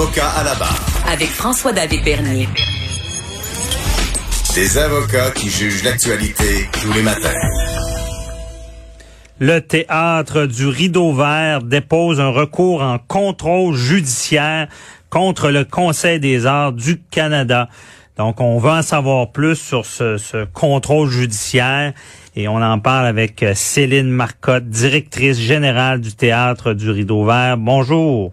Avocat à la barre. Avec François-David Bernier. Des avocats qui jugent l'actualité tous les matins. Le théâtre du Rideau Vert dépose un recours en contrôle judiciaire contre le Conseil des arts du Canada. Donc, on va en savoir plus sur ce, ce contrôle judiciaire et on en parle avec Céline Marcotte, directrice générale du théâtre du Rideau Vert. Bonjour.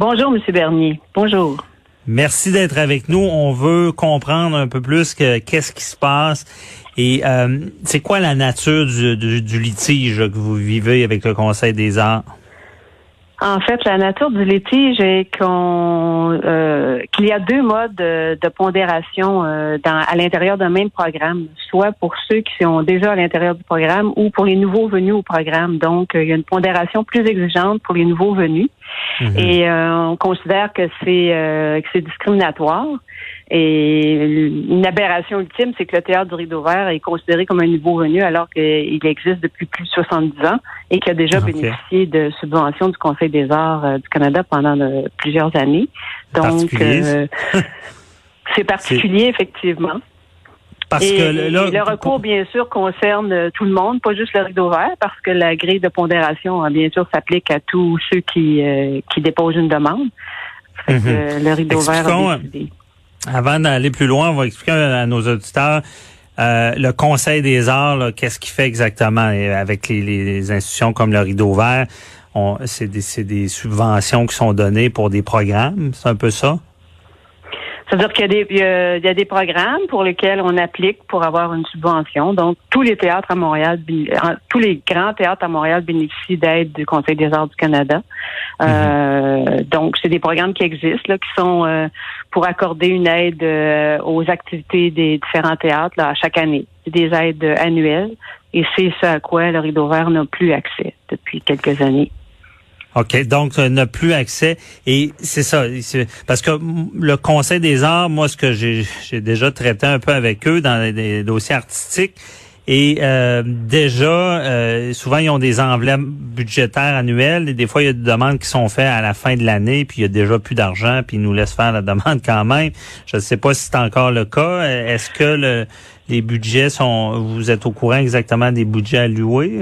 Bonjour, M. Bernier. Bonjour. Merci d'être avec nous. On veut comprendre un peu plus que qu'est-ce qui se passe et euh, c'est quoi la nature du, du, du, litige que vous vivez avec le Conseil des arts? En fait, la nature du litige est qu'on euh, qu'il y a deux modes de, de pondération euh, dans, à l'intérieur d'un même programme, soit pour ceux qui sont déjà à l'intérieur du programme ou pour les nouveaux venus au programme. Donc, il y a une pondération plus exigeante pour les nouveaux venus. Mm-hmm. Et on considère que c'est que c'est discriminatoire. Et une aberration ultime, c'est que le théâtre du Rideau Vert est considéré comme un nouveau venu alors qu'il existe depuis plus de 70 ans et qu'il a déjà okay. bénéficié de subventions du Conseil des arts euh, du Canada pendant de, plusieurs années. Donc, euh, c'est particulier, effectivement. Parce et, que le recours, bien sûr, concerne euh, tout le monde, pas juste le rideau vert, parce que la grille de pondération, bien sûr, s'applique à tous ceux qui, euh, qui déposent une demande. Fait mm -hmm. que, le rideau Expliquons, vert a décidé. Avant d'aller plus loin, on va expliquer à nos auditeurs euh, le Conseil des arts, qu'est-ce qu'il fait exactement? Avec les, les, institutions comme le Rideau Vert. C'est des, des subventions qui sont données pour des programmes, c'est un peu ça? C'est-à-dire qu'il y, y, y, a des programmes pour lesquels on applique pour avoir une subvention. Donc, tous les théâtres à Montréal, tous les grands théâtres à Montréal bénéficient d'aide du Conseil des arts du Canada. Mm -hmm. euh, donc, c'est des programmes qui existent, là, qui sont euh, pour accorder une aide euh, aux activités des différents théâtres là, à chaque année. C'est des aides annuelles et c'est ce à quoi le Rideau Vert n'a plus accès depuis quelques années. OK, donc euh, n'a plus accès et c'est ça, parce que le Conseil des arts, moi ce que j'ai déjà traité un peu avec eux dans les dossiers artistiques et euh, déjà euh, souvent ils ont des enveloppes budgétaires annuelles et des fois il y a des demandes qui sont faites à la fin de l'année puis il y a déjà plus d'argent puis ils nous laissent faire la demande quand même. Je ne sais pas si c'est encore le cas. Est-ce que le, les budgets sont vous êtes au courant exactement des budgets alloués?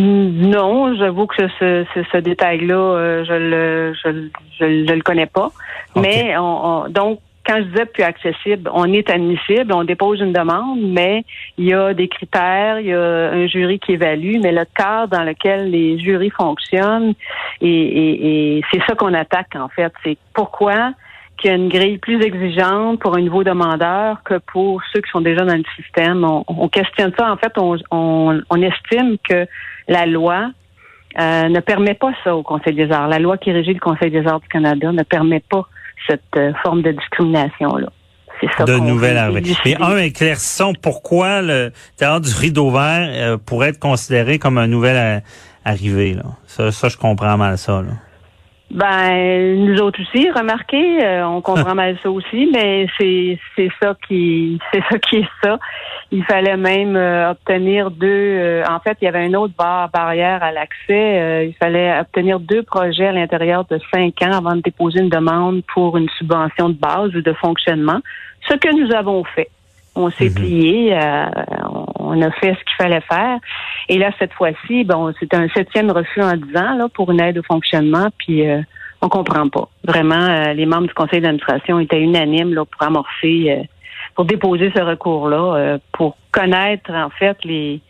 Non, j'avoue que ce, ce, ce détail-là, euh, je le je, je, je, le connais pas. Okay. Mais on, on, donc quand je disais plus accessible, on est admissible, on dépose une demande, mais il y a des critères, il y a un jury qui évalue, mais le cadre dans lequel les jurys fonctionnent, et, et, et c'est ça qu'on attaque en fait. C'est pourquoi qu'il y a une grille plus exigeante pour un nouveau demandeur que pour ceux qui sont déjà dans le système. On, on questionne ça. En fait, on, on, on estime que la loi euh, ne permet pas ça au Conseil des arts. La loi qui régit le Conseil des arts du Canada ne permet pas cette euh, forme de discrimination-là. C'est ça. De nouvelles arrivées. Et un, éclaircissons pourquoi le théâtre du rideau vert euh, pourrait être considéré comme un nouvel arrivé. Là. Ça, ça, je comprends mal ça. Là. Ben, nous autres aussi, remarquez, euh, on comprend mal ça aussi, mais c'est c'est ça qui c'est ça qui est ça. Il fallait même euh, obtenir deux. Euh, en fait, il y avait une autre barre barrière à l'accès. il fallait obtenir deux projets à l'intérieur de cinq ans avant de déposer une demande pour une subvention de base ou de fonctionnement. Ce que nous avons fait. On s'est mm -hmm. plié, on a fait ce qu'il fallait faire. Et là, cette fois-ci, bon, c'est un septième refus en dix ans là, pour une aide au fonctionnement, puis euh, on comprend pas. Vraiment, euh, les membres du conseil d'administration étaient unanimes là, pour amorcer, euh, pour déposer ce recours-là, pour connaître en fait les.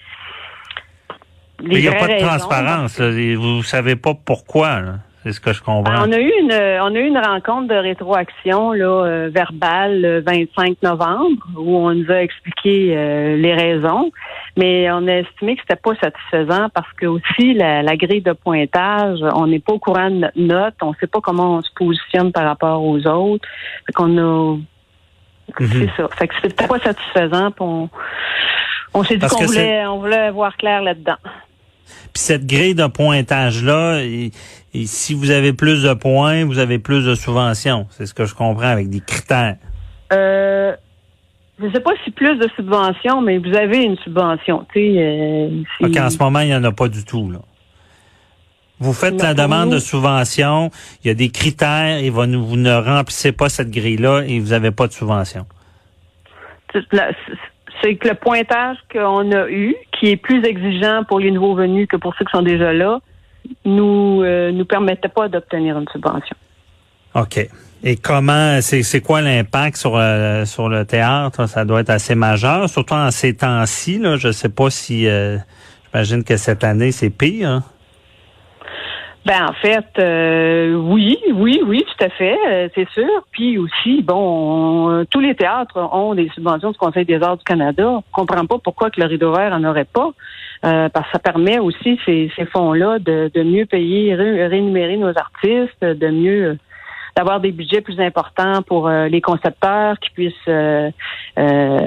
les Mais il n'y a pas de raisons, transparence. Là. Vous savez pas pourquoi. Là. C'est ce que je comprends. Ben, on a eu une on a eu une rencontre de rétroaction là euh, verbale le 25 novembre où on nous a expliqué euh, les raisons, mais on a estimé que c'était pas satisfaisant parce que aussi la, la grille de pointage, on n'est pas au courant de notre note, on sait pas comment on se positionne par rapport aux autres. Fait qu'on a Mhm. c'est ça. Fait que c'était pas satisfaisant, on, on s'est dit qu'on voulait on voulait voir clair là-dedans. Puis cette grille de pointage-là, et, et si vous avez plus de points, vous avez plus de subventions. C'est ce que je comprends avec des critères. Euh, je sais pas si plus de subventions, mais vous avez une subvention. Euh, en ce moment, il n'y en a pas du tout. Là. Vous faites Non, la demande nous- de subvention, il y a des critères et vous ne, ne remplissez pas cette grille-là et vous n'avez pas de subvention. c'est que le pointage qu'on a eu, qui est plus exigeant pour les nouveaux venus que pour ceux qui sont déjà là, nous euh, nous permettait pas d'obtenir une subvention. OK. Et comment, c'est quoi l'impact sur, euh, sur le théâtre? Ça doit être assez majeur, surtout en ces temps-ci. Là, je sais pas si, euh, j'imagine que cette année, c'est pire. hein? Ben en fait, euh, oui, oui, oui, tout à fait, euh, c'est sûr. Puis aussi, bon, on- tous les théâtres ont des subventions du Conseil des arts du Canada. On comprend pas pourquoi que le rideau vert en aurait pas, euh, parce que ça permet aussi ces, ces fonds-là de, de mieux payer, ré- rémunérer nos artistes, de mieux euh, d'avoir des budgets plus importants pour euh, les concepteurs qui puissent euh, euh,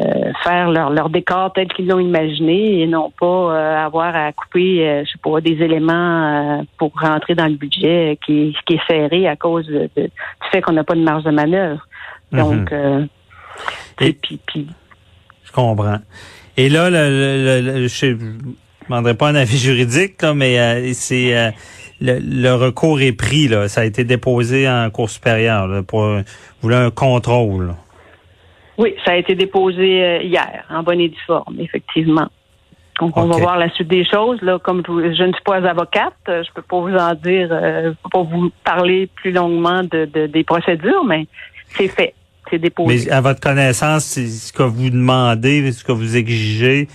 faire leur, leur décor tel qu'ils l'ont imaginé et non pas euh, avoir à couper, euh, je sais pas, des éléments euh, pour rentrer dans le budget qui, est- qui est serré à cause de- de- du fait qu'on n'a pas de marge de manœuvre. Donc, euh, Et- et puis, puis Je comprends. Et là, le, le, le- je ne demanderai pas un avis juridique, là, mais euh, c'est euh, le, le recours est pris. Là. Ça a été déposé en cour supérieure là, pour voulez un contrôle. là. oui, ça a été déposé euh, hier en bonne et due forme, effectivement. Donc, on va voir la suite des choses. Là, comme je, je ne suis pas avocate, je peux pas vous en dire, euh, je peux pas vous parler plus longuement de, de- des procédures, mais c'est fait, c'est déposé. Mais à votre connaissance, ce que vous demandez, ce que vous exigez,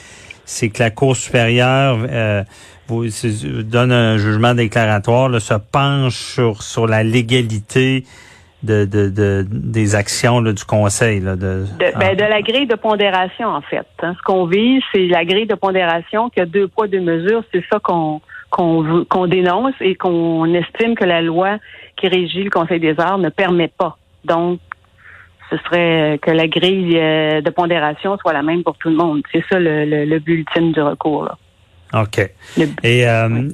c'est que la Cour supérieure euh, vous, donne un jugement déclaratoire, là, se penche sur, sur la légalité de, de, de- des actions là, du Conseil. Là, de, De, ben, de la grille de pondération, en fait. hein. Ce qu'on vise, c'est la grille de pondération qui a deux poids, deux mesures. C'est ça qu'on qu'on dénonce et qu'on estime que la loi qui régit le Conseil des arts ne permet pas. Donc, ce serait que la grille euh, de pondération soit la même pour tout le monde. C'est ça le, le, le but ultime du recours. Là. OK. Et euh,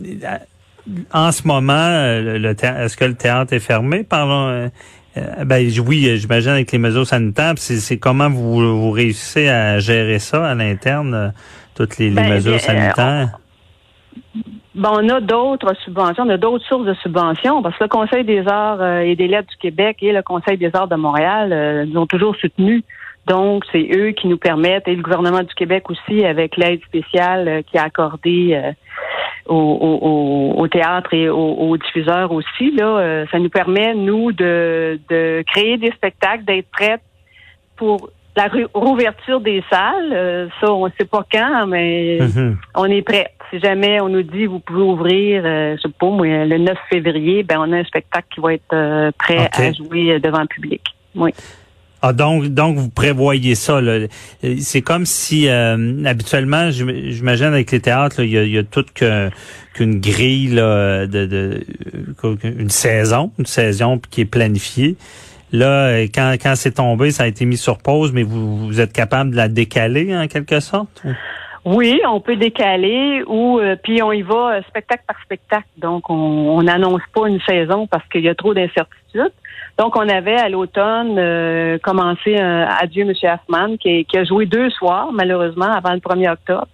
en ce moment, euh, le est-ce que le théâtre est fermé? Parlons. euh, euh, ben oui, j'imagine avec les mesures sanitaires. C'est comment vous, vous réussissez à gérer ça à l'interne, euh, toutes les, les Ben, mesures sanitaires? Bon, on a d'autres subventions, on a d'autres sources de subventions, parce que le Conseil des arts euh, et des lettres du Québec et le Conseil des arts de Montréal euh, nous ont toujours soutenus. Donc, c'est eux qui nous permettent, et le gouvernement du Québec aussi, avec l'aide spéciale euh, qui a accordé euh, au, au, au- au théâtre et aux, aux diffuseurs aussi, là, euh, ça nous permet, nous, de, de créer des spectacles, d'être prêtes pour la rou- rouverture des salles. Euh, ça, on ne sait pas quand, mais Mhm. on est prêt. Si jamais on nous dit vous pouvez ouvrir, je sais pas, moi, le 9 février, ben on a un spectacle qui va être prêt à jouer devant le public. Oui. Ah donc donc vous prévoyez ça. Euh, C'est comme si euh, habituellement j'im- j'imagine avec les théâtres il y a, y a toute qu'une grille là, de, de euh, une saison, une saison qui est planifiée. Là euh, quand quand c'est tombé, ça a été mis sur pause, mais vous vous êtes capable de la décaler en quelque sorte. ou? Oui, on peut décaler ou euh, puis on y va spectacle par spectacle. Donc on n'annonce pas une saison parce qu'il y a trop d'incertitudes. Donc on avait à l'automne euh, commencé un Adieu Monsieur Hoffman qui, qui a joué deux soirs malheureusement avant le 1er octobre.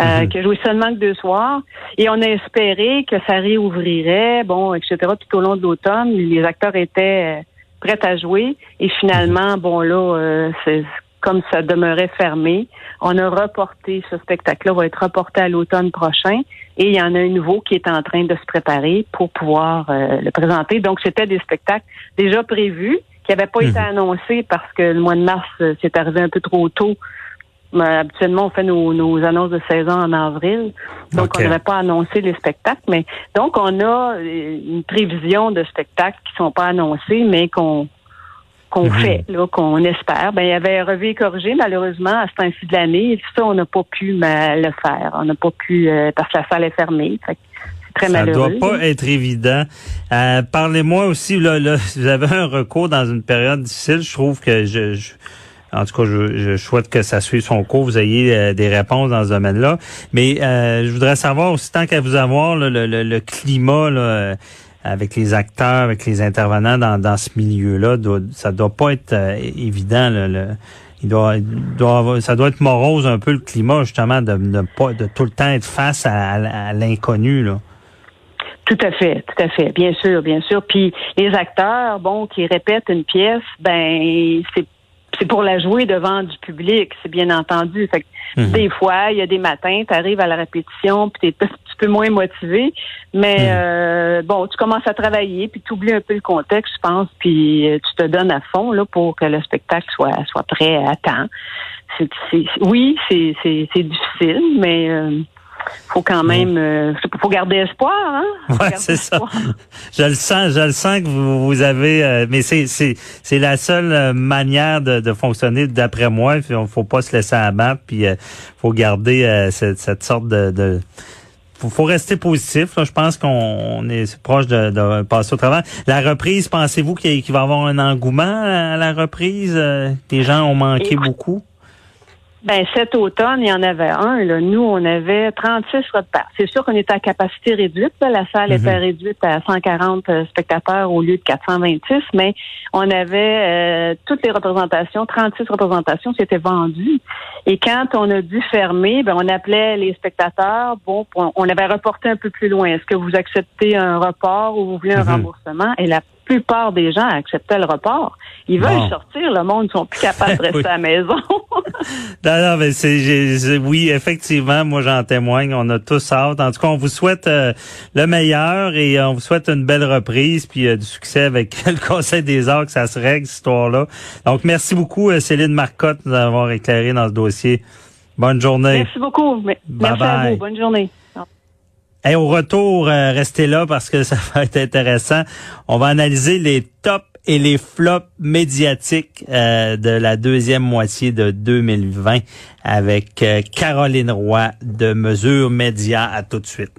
euh, Mhm. qui a joué seulement que deux soirs. Et on a espéré que ça réouvrirait, bon, etc. Tout au long de l'automne, les acteurs étaient euh, prêts à jouer. Et finalement, bon là, euh, c'est comme ça demeurait fermé. On a reporté ce spectacle-là, va être reporté à l'automne prochain. Et il y en a un nouveau qui est en train de se préparer pour pouvoir euh, le présenter. Donc, c'était des spectacles déjà prévus, qui n'avaient pas été Mhm. annoncés parce que le mois de mars, euh, c'est arrivé un peu trop tôt Mais habituellement, on fait nos, nos annonces de saison en avril. Donc, on n'avait pas annoncé les spectacles. Mais donc, on a euh, une prévision de spectacles qui sont pas annoncés, mais qu'on qu'on Mhm. fait, là, qu'on espère. Ben, il y avait revu et corrigé, malheureusement, à ce temps-ci de l'année. Et ça, on n'a pas pu ben, le faire. On n'a pas pu, euh, parce que la salle est fermée. Fait que c'est très Ça malheureux. doit pas être évident. Euh, Parlez-moi aussi, là, là, vous avez un recours dans une période difficile. Je trouve que je, je- en tout cas, je, je souhaite que ça suive son cours, vous ayez euh, des réponses dans ce domaine-là. Mais euh, je voudrais savoir aussi, tant qu'à vous avoir, là, le, le- le climat là, euh, avec les acteurs, avec les intervenants dans, dans ce milieu-là, ça doit pas être euh, évident. là, le, il doit, il doit ça doit être morose un peu le climat, justement, de ne pas de tout le temps être face à, à- à l'inconnu. là. Tout à fait, tout à fait, bien sûr, bien sûr. Puis les acteurs, bon, qui répètent une pièce, ben c'est c'est pour la jouer devant du public, c'est bien entendu. Fait que Mhm. des fois, il y a des matins, tu arrives à la répétition, puis t'es un petit peu moins motivé, mais Mhm. euh, bon, tu commences à travailler, puis tu oublies un peu le contexte, je pense, puis euh, tu te donnes à fond là pour que le spectacle soit soit prêt à temps. C'est, c'est- oui, c'est c'est c'est difficile, mais euh, faut quand même, euh, faut garder espoir, hein. Ouais, c'est ça. Je le sens, je le sens que vous, vous avez, euh, mais c'est c'est c'est la seule euh, manière de, de fonctionner d'après moi. Il faut, faut pas se laisser abattre, puis euh, faut garder euh, cette, cette sorte de, de faut, faut rester positif. là. Je pense qu'on on est proche de, de passer au travers. La reprise, pensez-vous qu'il va y avoir un engouement à la reprise? Euh, Les gens ont manqué beaucoup? Ben, cet automne, il y en avait un. Là. Nous, on avait 36 repas. C'est sûr qu'on était à capacité réduite. là. La salle Mhm. était réduite à 140 euh, spectateurs au lieu de 426, mais on avait euh, toutes les représentations, 36 représentations qui étaient vendues. Et quand on a dû fermer, ben, on appelait les spectateurs. Bon, on on avait reporté un peu plus loin. Est-ce que vous acceptez un report ou vous voulez un Mhm. remboursement? Et la plupart des gens acceptaient le report. Ils veulent Bon. sortir. Le monde ne sont plus capables de rester Oui. à la maison. Non, non, mais c'est, oui, effectivement, moi j'en témoigne. On a tous hâte. En tout cas, on vous souhaite euh, le meilleur et on vous souhaite une belle reprise puis euh, du succès avec le Conseil des arts que ça se règle cette histoire-là. Donc, merci beaucoup euh, Céline Marcotte de nous avoir éclairé dans ce dossier. Bonne journée. Merci beaucoup. Bye Merci à vous. Bonne journée. Et au retour, euh, restez là parce que ça va être intéressant. On va analyser les tops et les flops médiatiques euh, de la deuxième moitié de 2020 avec euh, Caroline Roy de Mesure Média. À tout de suite.